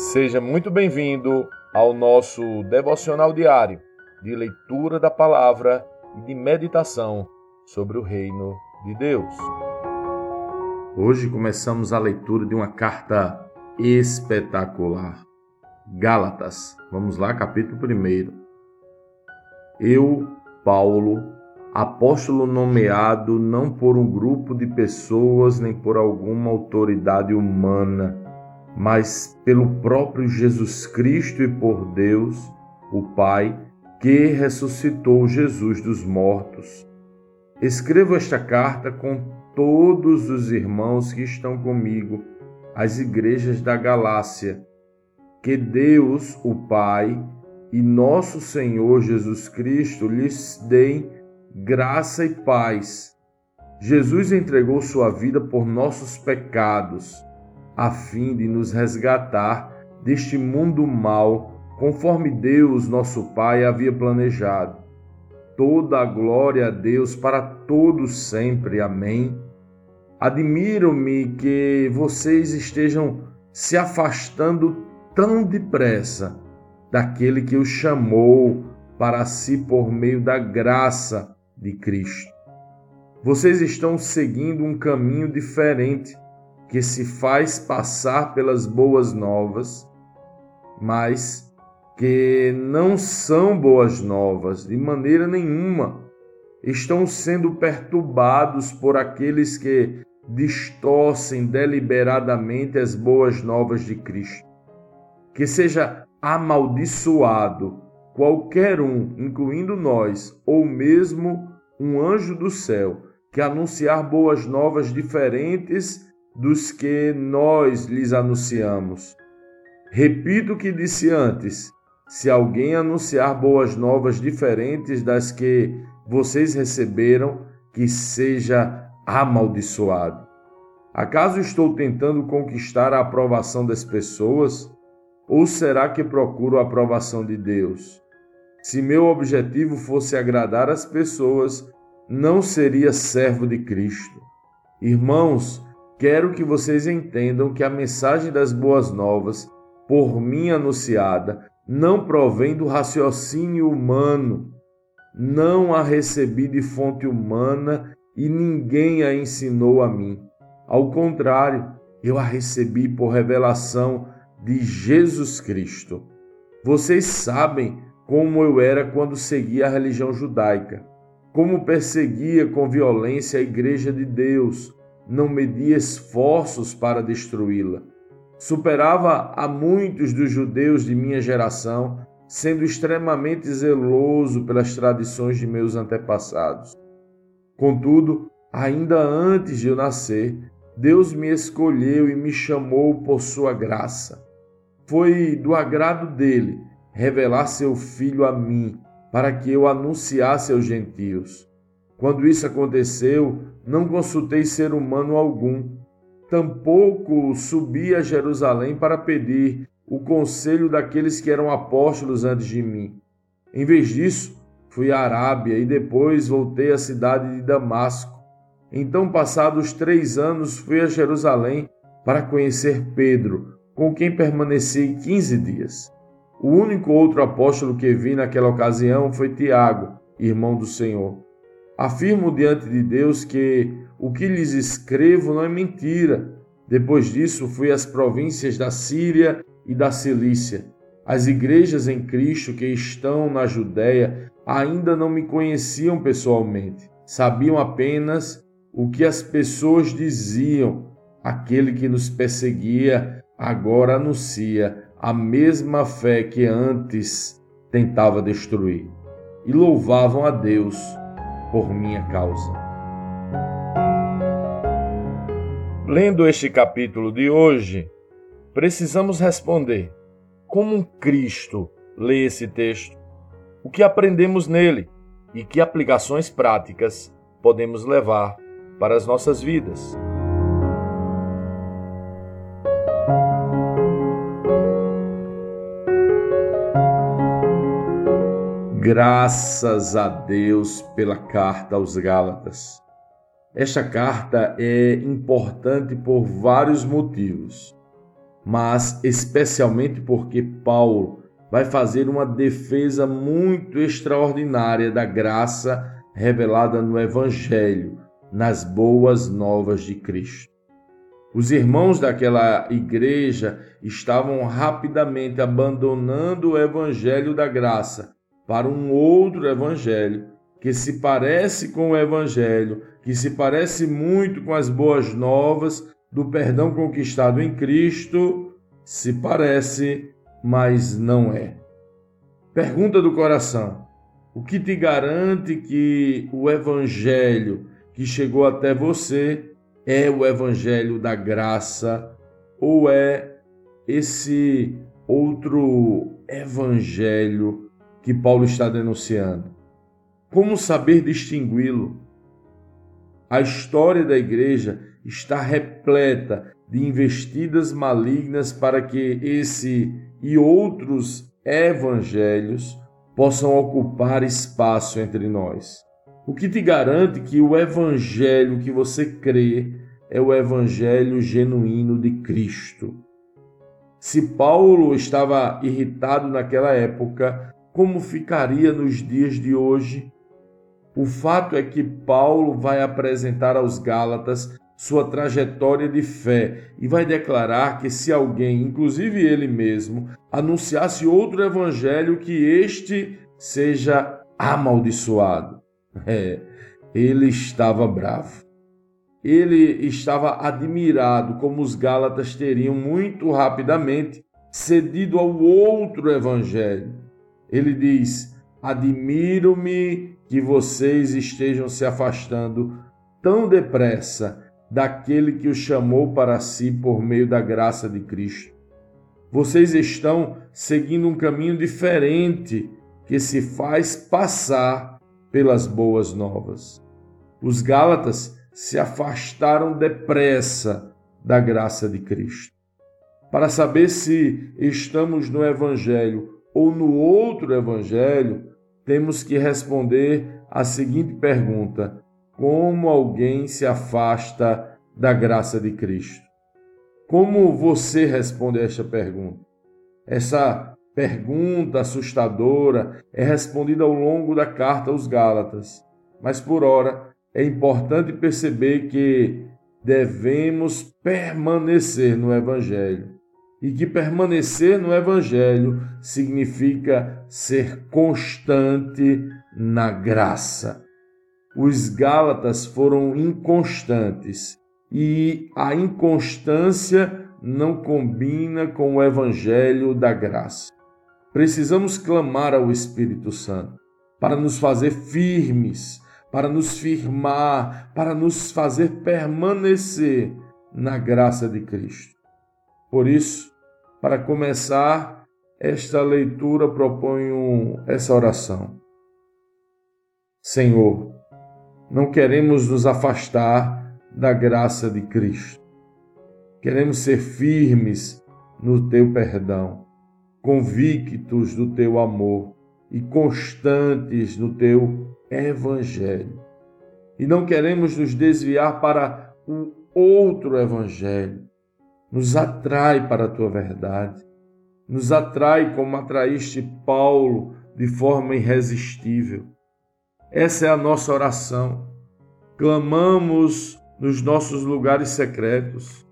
Seja muito bem-vindo ao nosso devocional diário de leitura da palavra e de meditação sobre o reino de Deus. Hoje começamos a leitura de uma carta espetacular. Gálatas. Vamos lá, capítulo 1. Eu, Paulo, apóstolo nomeado não por um grupo de pessoas nem por alguma autoridade humana, mas pelo próprio Jesus Cristo e por Deus, o Pai, que ressuscitou Jesus dos mortos. Escrevo esta carta com todos os irmãos que estão comigo, as igrejas da Galácia. Que Deus, o Pai, e nosso Senhor Jesus Cristo lhes deem graça e paz. Jesus entregou sua vida por nossos pecados a fim de nos resgatar deste mundo mau, conforme Deus, nosso Pai, havia planejado. Toda a glória a Deus para todos sempre. Amém. Admiro-me que vocês estejam se afastando tão depressa daquele que os chamou para si por meio da graça de Cristo. Vocês estão seguindo um caminho diferente que se faz passar pelas boas novas, mas que não são boas novas de maneira nenhuma. Estão sendo perturbados por aqueles que distorcem deliberadamente as boas novas de Cristo. Que seja amaldiçoado qualquer um, incluindo nós, ou mesmo um anjo do céu, que anunciar boas novas diferentes dos que nós lhes anunciamos. Repito o que disse antes: se alguém anunciar boas novas diferentes das que vocês receberam, que seja amaldiçoado. Acaso estou tentando conquistar a aprovação das pessoas? Ou será que procuro a aprovação de Deus? Se meu objetivo fosse agradar as pessoas, não seria servo de Cristo. Irmãos, Quero que vocês entendam que a mensagem das boas novas, por mim anunciada, não provém do raciocínio humano. Não a recebi de fonte humana e ninguém a ensinou a mim. Ao contrário, eu a recebi por revelação de Jesus Cristo. Vocês sabem como eu era quando seguia a religião judaica, como perseguia com violência a igreja de Deus não media esforços para destruí-la. Superava a muitos dos judeus de minha geração, sendo extremamente zeloso pelas tradições de meus antepassados. Contudo, ainda antes de eu nascer, Deus me escolheu e me chamou por sua graça. Foi do agrado dele revelar seu filho a mim, para que eu anunciasse aos gentios. Quando isso aconteceu, não consultei ser humano algum. Tampouco subi a Jerusalém para pedir o conselho daqueles que eram apóstolos antes de mim. Em vez disso, fui à Arábia e depois voltei à cidade de Damasco. Então, passados três anos, fui a Jerusalém para conhecer Pedro, com quem permaneci quinze dias. O único outro apóstolo que vi naquela ocasião foi Tiago, irmão do Senhor. Afirmo diante de Deus que o que lhes escrevo não é mentira. Depois disso, fui às províncias da Síria e da Cilícia. As igrejas em Cristo que estão na Judéia ainda não me conheciam pessoalmente. Sabiam apenas o que as pessoas diziam. Aquele que nos perseguia agora anuncia a mesma fé que antes tentava destruir. E louvavam a Deus por minha causa. Lendo este capítulo de hoje, precisamos responder: como um Cristo lê esse texto? O que aprendemos nele e que aplicações práticas podemos levar para as nossas vidas? Graças a Deus pela carta aos Gálatas. Esta carta é importante por vários motivos. mas especialmente porque Paulo vai fazer uma defesa muito extraordinária da graça revelada no Evangelho, nas boas novas de Cristo. Os irmãos daquela igreja estavam rapidamente abandonando o evangelho da graça para um outro evangelho que se parece com o evangelho, que se parece muito com as boas novas do perdão conquistado em Cristo, se parece, mas não é. Pergunta do coração: o que te garante que o evangelho que chegou até você é o evangelho da graça ou é esse outro evangelho que Paulo está denunciando? Como saber distingui-lo? A história da igreja está repleta de investidas malignas para que esse e outros evangelhos possam ocupar espaço entre nós. O que te garante que o evangelho que você crê é o evangelho genuíno de Cristo? Se Paulo estava irritado naquela época, como ficaria nos dias de hoje? O fato é que Paulo vai apresentar aos Gálatas sua trajetória de fé e vai declarar que se alguém, inclusive ele mesmo, anunciasse outro evangelho, que este seja amaldiçoado. É, ele estava bravo. Ele estava admirado como os Gálatas teriam muito rapidamente cedido ao outro evangelho. Ele diz: Admiro-me que vocês estejam se afastando tão depressa daquele que os chamou para si por meio da graça de Cristo. Vocês estão seguindo um caminho diferente que se faz passar pelas boas novas. Os Gálatas se afastaram depressa da graça de Cristo. Para saber se estamos no Evangelho ou no outro Evangelho, temos que responder a seguinte pergunta: Como alguém se afasta da graça de Cristo? Como você responde a esta pergunta? Essa pergunta assustadora é respondida ao longo da carta aos Gálatas, mas por ora é importante perceber que devemos permanecer no Evangelho e que permanecer no Evangelho significa ser constante na graça. Os Gálatas foram inconstantes e a inconstância não combina com o Evangelho da graça. Precisamos clamar ao Espírito Santo para nos fazer firmes, para nos firmar, para nos fazer permanecer na graça de Cristo. Por isso, para começar esta leitura, proponho essa oração. Senhor, não queremos nos afastar da graça de Cristo. Queremos ser firmes no teu perdão convictos do teu amor e constantes no teu evangelho. E não queremos nos desviar para o outro evangelho. Nos atrai para a tua verdade. Nos atrai como atraíste Paulo de forma irresistível. Essa é a nossa oração. Clamamos nos nossos lugares secretos.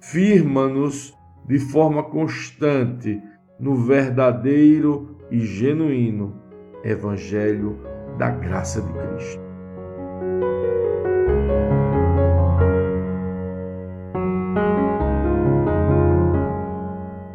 Firma-nos de forma constante no verdadeiro e genuíno Evangelho da graça de Cristo.